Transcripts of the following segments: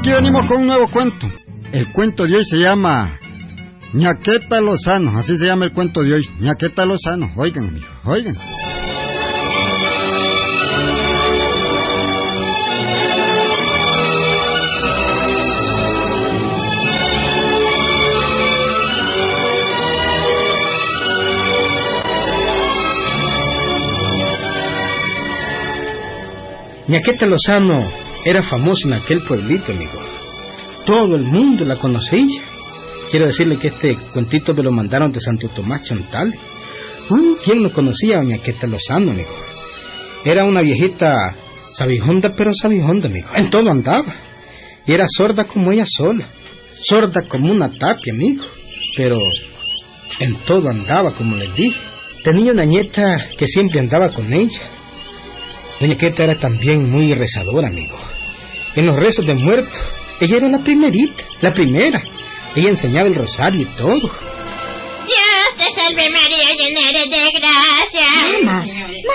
aquí venimos con un nuevo cuento. El cuento de hoy se llama Ñaqueta Lozano, así se llama el cuento de hoy. Ñaqueta Lozano, oigan, amigos, oigan. Ñaqueta Lozano era famosa en aquel pueblito, amigo. Todo el mundo la conocía. Quiero decirle que este cuentito me lo mandaron de Santo Tomás Chontal. Uh, ¿Quién no conocía a Ñaqueta Lozano, amigo? Era una viejita sabijonda, pero sabijonda, amigo. En todo andaba. Y era sorda como ella sola. Sorda como una tapia, amigo. Pero en todo andaba, como les dije. Tenía una nieta que siempre andaba con ella. Doña Queta era también muy rezadora, amigo. En los rezos de muerto, ella era la primerita, la primera. Ella enseñaba el rosario y todo. Dios te salve María, llena eres de gracia. Mamá,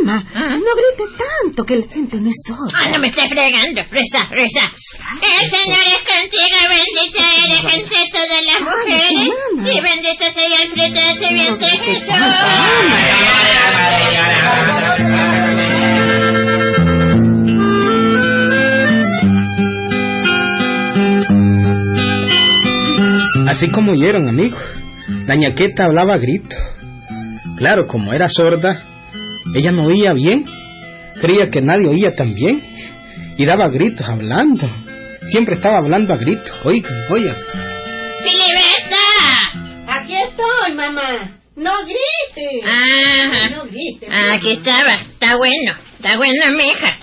mamá, Ah. no grite tanto que la gente no es sorda. Ah, no me estés fregando, reza, reza. El Señor es contigo, bendita eres entre todas las mujeres. mamá. Y bendito sea el fruto de tu vientre, Jesús. Así como oyeron, amigo. La ñaqueta hablaba a grito. Claro, como era sorda, ella no oía bien. Creía que nadie oía tan bien. Y daba gritos hablando. Siempre estaba hablando a gritos. Oigan, oigan. ¡Filiberta! Aquí estoy, mamá. No grites. Ajá. No grites. Aquí estaba. Está bueno. Está bueno, mija.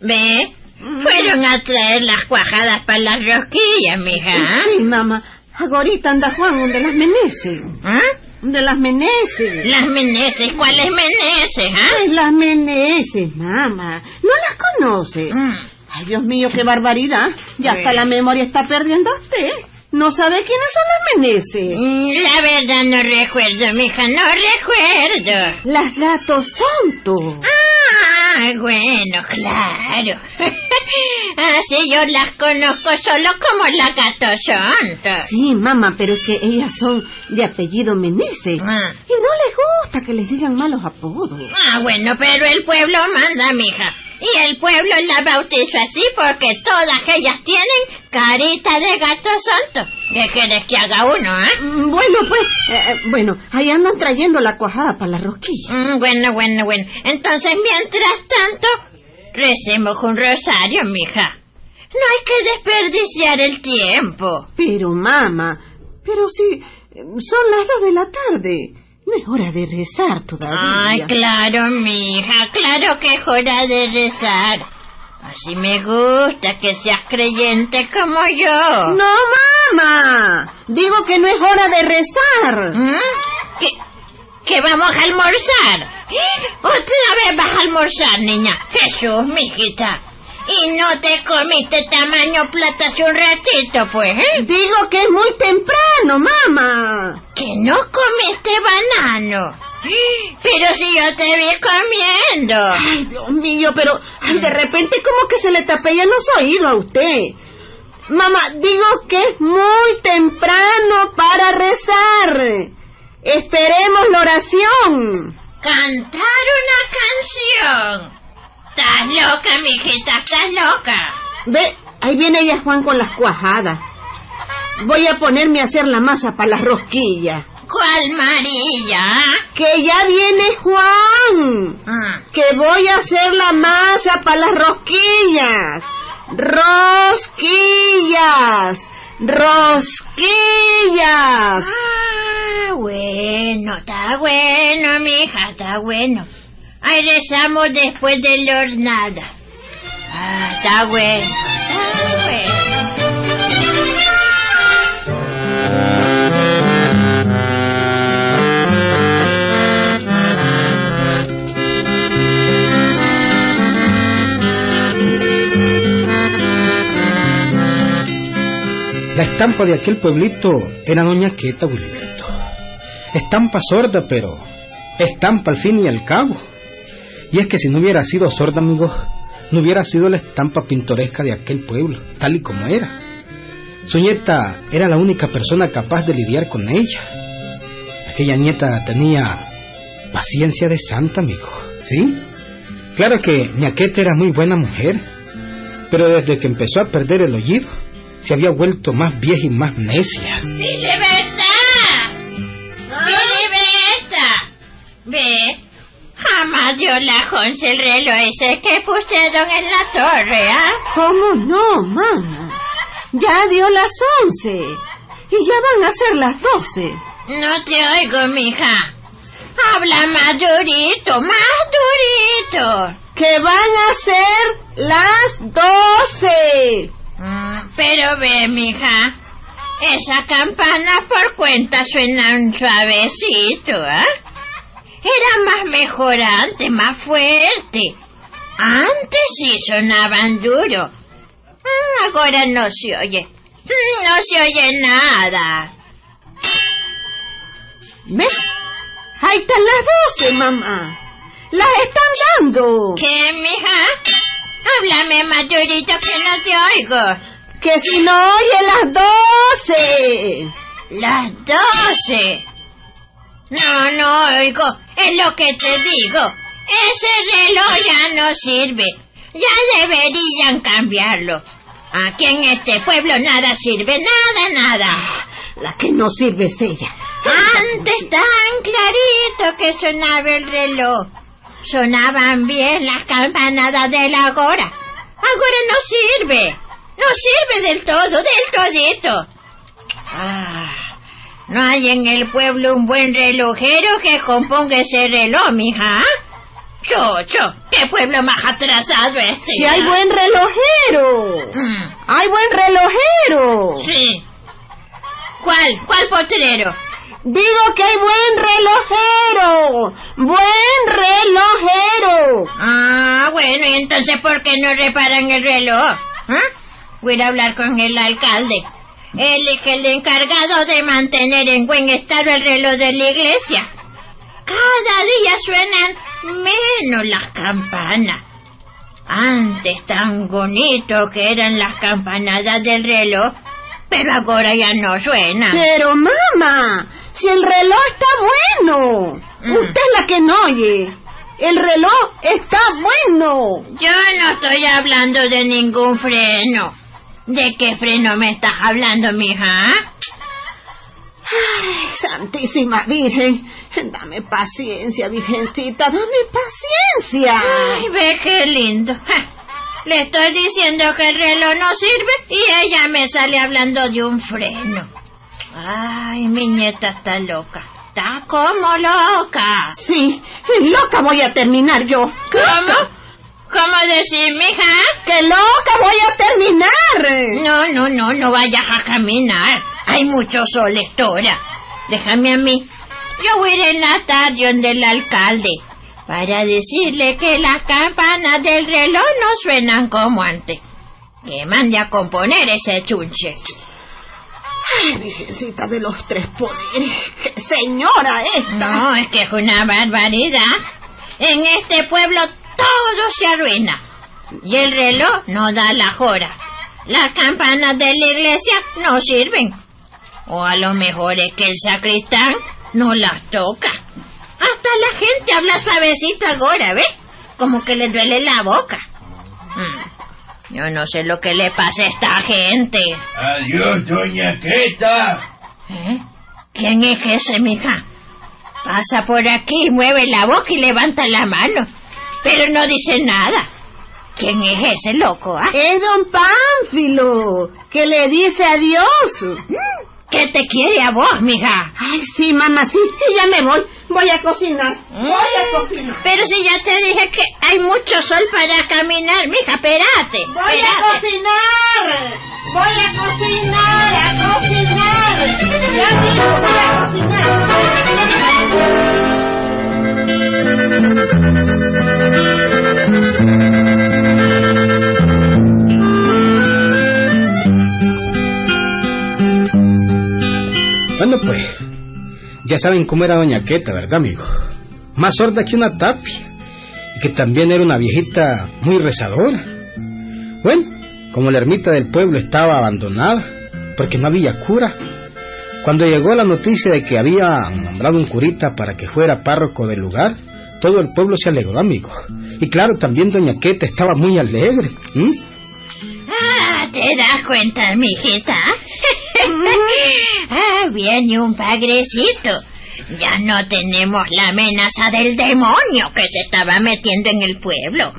¿Ve? Fueron a traer las cuajadas para las rosquillas, mija. Sí, mamá. Agorita anda Juan donde las meneces. ¿Ah? De las meneces. Las meneses. ¿Cuáles meneses, ah? Ay, las meneces, mamá. ¿No las conoce? Mm. Ay, Dios mío, qué barbaridad. Ya hasta la memoria está perdiendo usted. ¿No sabe quiénes son las meneces? Mm, La verdad no recuerdo, mija, no recuerdo. Las gatos santos. Ah, bueno, claro. Así yo las conozco solo como la gato santo. Sí, mamá, pero es que ellas son de apellido Meneses. Ah. Y no les gusta que les digan malos apodos. Ah, bueno, pero el pueblo manda, mija. Y el pueblo la bautizó así porque todas ellas tienen carita de gato santo. ¿Qué quieres que haga uno, eh? Mm, Bueno, pues, eh, eh, bueno, ahí andan trayendo la cuajada para la rosquilla. Mm, bueno, bueno, bueno. Entonces, mientras tanto, recemos un rosario, mija. No hay que desperdiciar el tiempo. Pero, mamá, pero si eh, son las dos de la tarde. No es hora de rezar todavía. Ay, claro, mija, claro que es hora de rezar. Así me gusta que seas creyente como yo. No, mamá. Digo que no es hora de rezar. ¿Mm? ¿Que, que vamos a almorzar? ¿Otra vez vas a almorzar, niña? Jesús, mijita. Y no te comiste tamaño plata hace un ratito, pues, ¿eh? Digo que es muy temprano, mamá. Que no comiste banano. Pero si yo te vi comiendo. Ay, Dios mío, pero ay, de repente como que se le tapellan los oídos a usted. Mamá, digo que es muy temprano para rezar. Esperemos la oración. Cantar una canción. Estás loca, mijita, estás loca. Ve, ahí viene ya Juan con las cuajadas. Voy a ponerme a hacer la masa para las rosquillas. ¿Cuál María? Que ya viene Juan. Ah, Que voy a hacer la masa para las rosquillas. Rosquillas. Rosquillas. Ah, bueno, está bueno, mija, está bueno. Ahí rezamos después de la hornada. Ah, está bueno, está bueno. La estampa de aquel pueblito era Doña Queta Wilberto. Estampa sorda, pero estampa al fin y al cabo. Y es que si no hubiera sido sorda, amigos, no hubiera sido la estampa pintoresca de aquel pueblo, tal y como era. Su nieta era la única persona capaz de lidiar con ella. Aquella nieta tenía paciencia de santa, amigo. ¿Sí? Claro que Ñaqueta era muy buena mujer, pero desde que empezó a perder el oído, se había vuelto más vieja y más necia. ¡Filiberta! ¡Filiberta! Ve, jamás dio la once el reloj ese que pusieron en la torre, ¿ah? ¿Cómo no, mamá? Ya dio las once y ya van a ser las doce. No te oigo, mija. Habla más durito, más durito. Que van a ser las doce. Mm, pero ve, mija, esa campana por cuenta suenan suavecito, ¿ah? Era más mejor antes, más fuerte. Antes sí sonaban duro. Ah, Ahora no se oye. Mm, No se oye nada. ¿Ves? Ahí están las doce, mamá. Las están dando. ¿Qué, mija? Háblame más durito que no te oigo. Que si no oye las doce. Las doce. No, no oigo. Es lo que te digo. Ese reloj ya no sirve. Ya deberían cambiarlo. Aquí en este pueblo nada sirve, nada, nada. La que no sirve es ella. Antes tan clarito que sonaba el reloj. Sonaban bien las campanadas de la hora. Ahora no sirve. No sirve del todo, del todito. Ah, no hay en el pueblo un buen relojero que componga ese reloj, mija. Chocho, qué pueblo más atrasado este. Si hay buen relojero. Mm, Hay buen relojero. sí. ¿Cuál? ¿Cuál potrero? Digo que hay buen relojero. Buen relojero. Ah, bueno, y entonces ¿por qué no reparan el reloj? ¿Ah? Voy a hablar con el alcalde. Él es el encargado de mantener en buen estado el reloj de la iglesia. Cada día suenan menos las campanas. Antes tan bonito que eran las campanadas del reloj, pero ahora ya no suenan. Pero mamá, si el reloj está bueno. Mm. Usted es la que no oye. El reloj está bueno. Yo no estoy hablando de ningún freno. ¿De qué freno me estás hablando, mija? Ay, Santísima Virgen, dame paciencia, Virgencita, dame paciencia. Ay, ve qué lindo. Le estoy diciendo que el reloj no sirve y ella me sale hablando de un freno. Ay, mi nieta está loca. Está como loca. Sí, loca voy a terminar yo. ¿Cómo? ¿Cómo decir, mija? ¡Que loca voy a terminar! No, no, no, no vayas a caminar. Hay mucho sol esta hora. Déjame a mí. Yo voy a ir en la tarde donde el alcalde para decirle que las campanas del reloj no suenan como antes. Que mande a componer ese chunche. Ay, Virgencita de los tres poderes. ¡Qué señora esta! No, es que es una barbaridad. En este pueblo todo se arruina. Y el reloj no da la hora. Las campanas de la iglesia no sirven. O a lo mejor es que el sacristán no las toca. Hasta la gente habla suavecito ahora, ¿ves? Como que le duele la boca. Mm, Yo no sé lo que le pasa a esta gente. Adiós, doña Queta. ¿Eh? ¿Quién es ese, mija? Pasa por aquí, mueve la boca y levanta la mano. Pero no dice nada. ¿Quién es ese loco, ah? Es don Pánfilo, que le dice adiós. ¿Qué te quiere a vos, mija? Ay, sí, mamá, sí, y ya me voy. Voy a cocinar. Voy a cocinar. Pero si ya te dije que hay mucho sol para caminar, mija, espérate. Voy a espérate. cocinar. Voy a cocinar, a cocinar. Ya saben cómo era Doña Queta, ¿verdad, amigo? Más sorda que una tapia. Y que también era una viejita muy rezadora. Bueno, como la ermita del pueblo estaba abandonada, porque no había cura. Cuando llegó la noticia de que había nombrado un curita para que fuera párroco del lugar, todo el pueblo se alegró, amigo. Y claro, también doña Queta estaba muy alegre. Ah, ¿te das cuenta, mijita? ah, viene un padrecito. Ya no tenemos la amenaza del demonio que se estaba metiendo en el pueblo.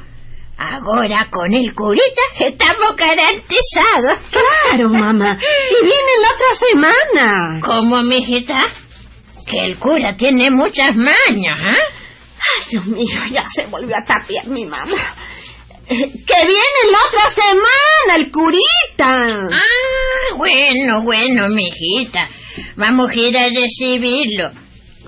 Ahora con el curita estamos garantizados. Claro, mamá. Y viene la otra semana. ¿Cómo, mijita? Que el cura tiene muchas mañas, ¿ah? Ay, Dios mío, ya se volvió a tapiar mi mamá. Que viene la otra semana el curita. Ah, bueno, bueno, mijita. Vamos a ir a recibirlo.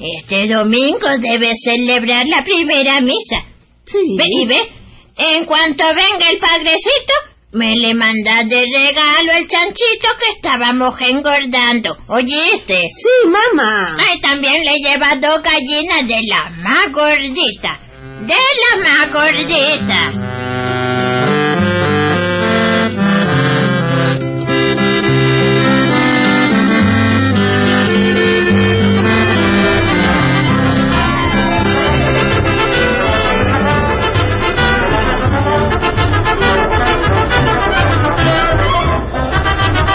Este domingo debe celebrar la primera misa. Sí. Ve y ve, en cuanto venga el padrecito, me le manda de regalo el chanchito que estábamos engordando. ¿Oíste? Sí, mamá. Ay, también le lleva dos gallinas de la más gordita. De la más gordita.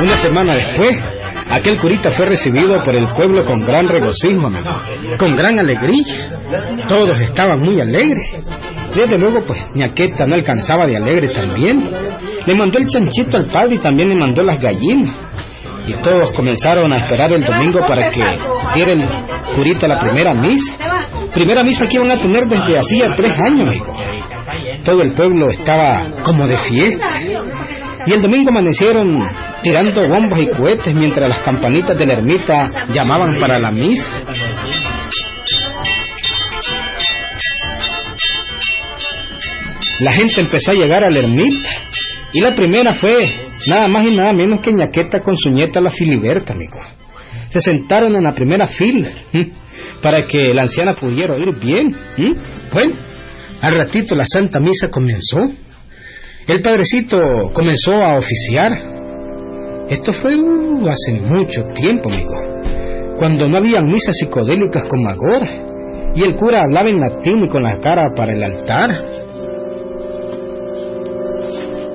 Una semana después, aquel curita fue recibido por el pueblo con gran regocijo, con gran alegría. Todos estaban muy alegres. Desde luego, pues, ñaqueta no alcanzaba de alegre también. Le mandó el chanchito al padre y también le mandó las gallinas. Y todos comenzaron a esperar el domingo para que diera el curita la primera misa. Primera misa que iban a tener desde hacía tres años. Todo el pueblo estaba como de fiesta. Y el domingo amanecieron tirando bombas y cohetes mientras las campanitas de la ermita llamaban para la misa. La gente empezó a llegar a la ermita y la primera fue nada más y nada menos que ñaqueta con su nieta la Filiberta, amigo. Se sentaron en la primera fila para que la anciana pudiera oír bien. Bueno, al ratito la Santa Misa comenzó. El padrecito comenzó a oficiar. Esto fue hace mucho tiempo, amigo, cuando no había misas psicodélicas como ahora, y el cura hablaba en latín y con la cara para el altar.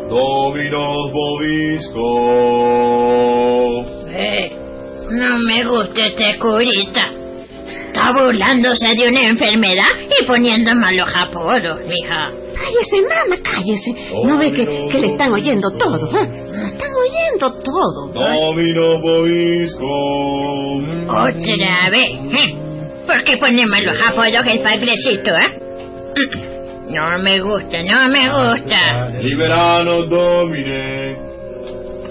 Dominos Bobisco. Eh, no me gusta este curita. Está burlándose de una enfermedad y poniendo malos apodos, mija. Cállese, mamá, cállese. ¿No ve que, que le están oyendo todo? eh? Todo. Dominos Bobisco. Otra vez. ¿eh? ¿Por qué pone malos apodos el padrecito, eh? No me gusta, no me gusta. Liberano Domine.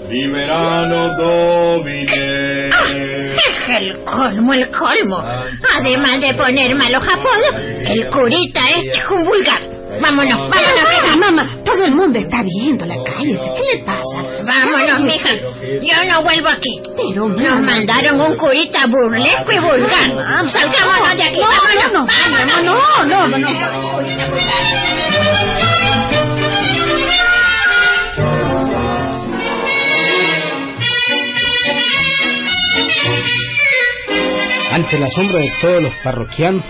Liberano Domine. Es el colmo, el colmo. Además de poner malos apodos, el curita este es un vulgar. Vámonos, vámonos, Mamá, mija. mamá, todo el mundo está viéndola, cállese. ¿Qué le pasa? Vámonos, mija. Yo no vuelvo aquí. Pero, Nos mandaron un curita burlesco y vulgar. Salgámonos de aquí, No, vámonos. no, vámonos. no, no, no, no. Ante el asombro de todos los parroquianos,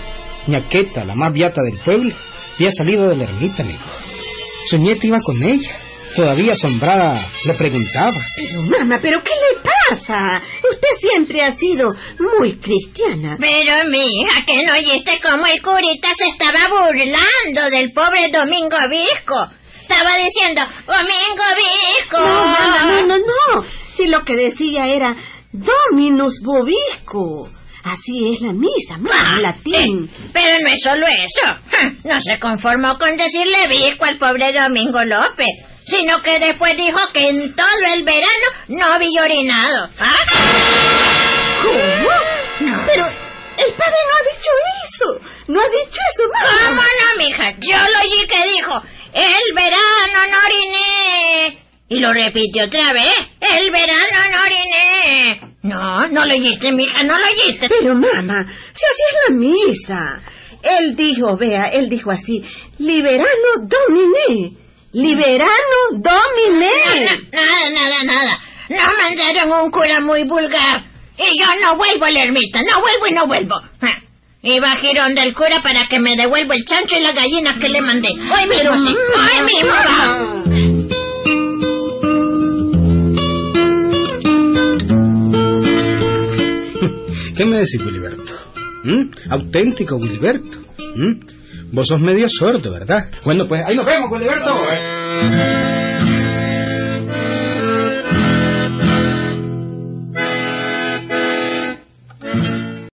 ñaqueta, la más beata del pueblo, había salido de la ermita, amigo. Su nieta iba con ella. Todavía asombrada, le preguntaba. Pero, mamá, ¿pero qué le pasa? Usted siempre ha sido muy cristiana. Pero, mija, que no oíste cómo el curita se estaba burlando del pobre Domingo Visco. Estaba diciendo, Domingo Visco. No, mamá, no, no, no. Si lo que decía era Dominus Bobisco. Así es la misa, mamá, en latín. Eh, pero no es solo eso. Ja, No se conformó con decirle Visco al pobre Domingo López, sino que después dijo que en todo el verano no había orinado. ¿Ah? ¿Cómo? No. Pero el padre no ha dicho eso. No ha dicho eso, ¿Cómo mamá. no, mija? Yo lo oí que dijo, el verano no oriné. Y lo repitió otra vez, no lo oíste, mija, no lo oíste. Pero mamá, si así es la misa. Él dijo, vea, él dijo así, liberano domine. Liberano domine. Nada, nada, nada. Nos mandaron un cura muy vulgar. Y yo no vuelvo a la ermita, no vuelvo y no vuelvo. Ah. Iba a Girón del cura para que me devuelva el chancho y las gallinas que le mandé. Hoy mismo, sí. Hoy mismo. ¿Qué me decís, Wilberto? ¿Mm? Auténtico Wilberto. ¿Mm? Vos sos medio sordo, ¿verdad? Bueno, pues ahí nos vemos, Wilberto.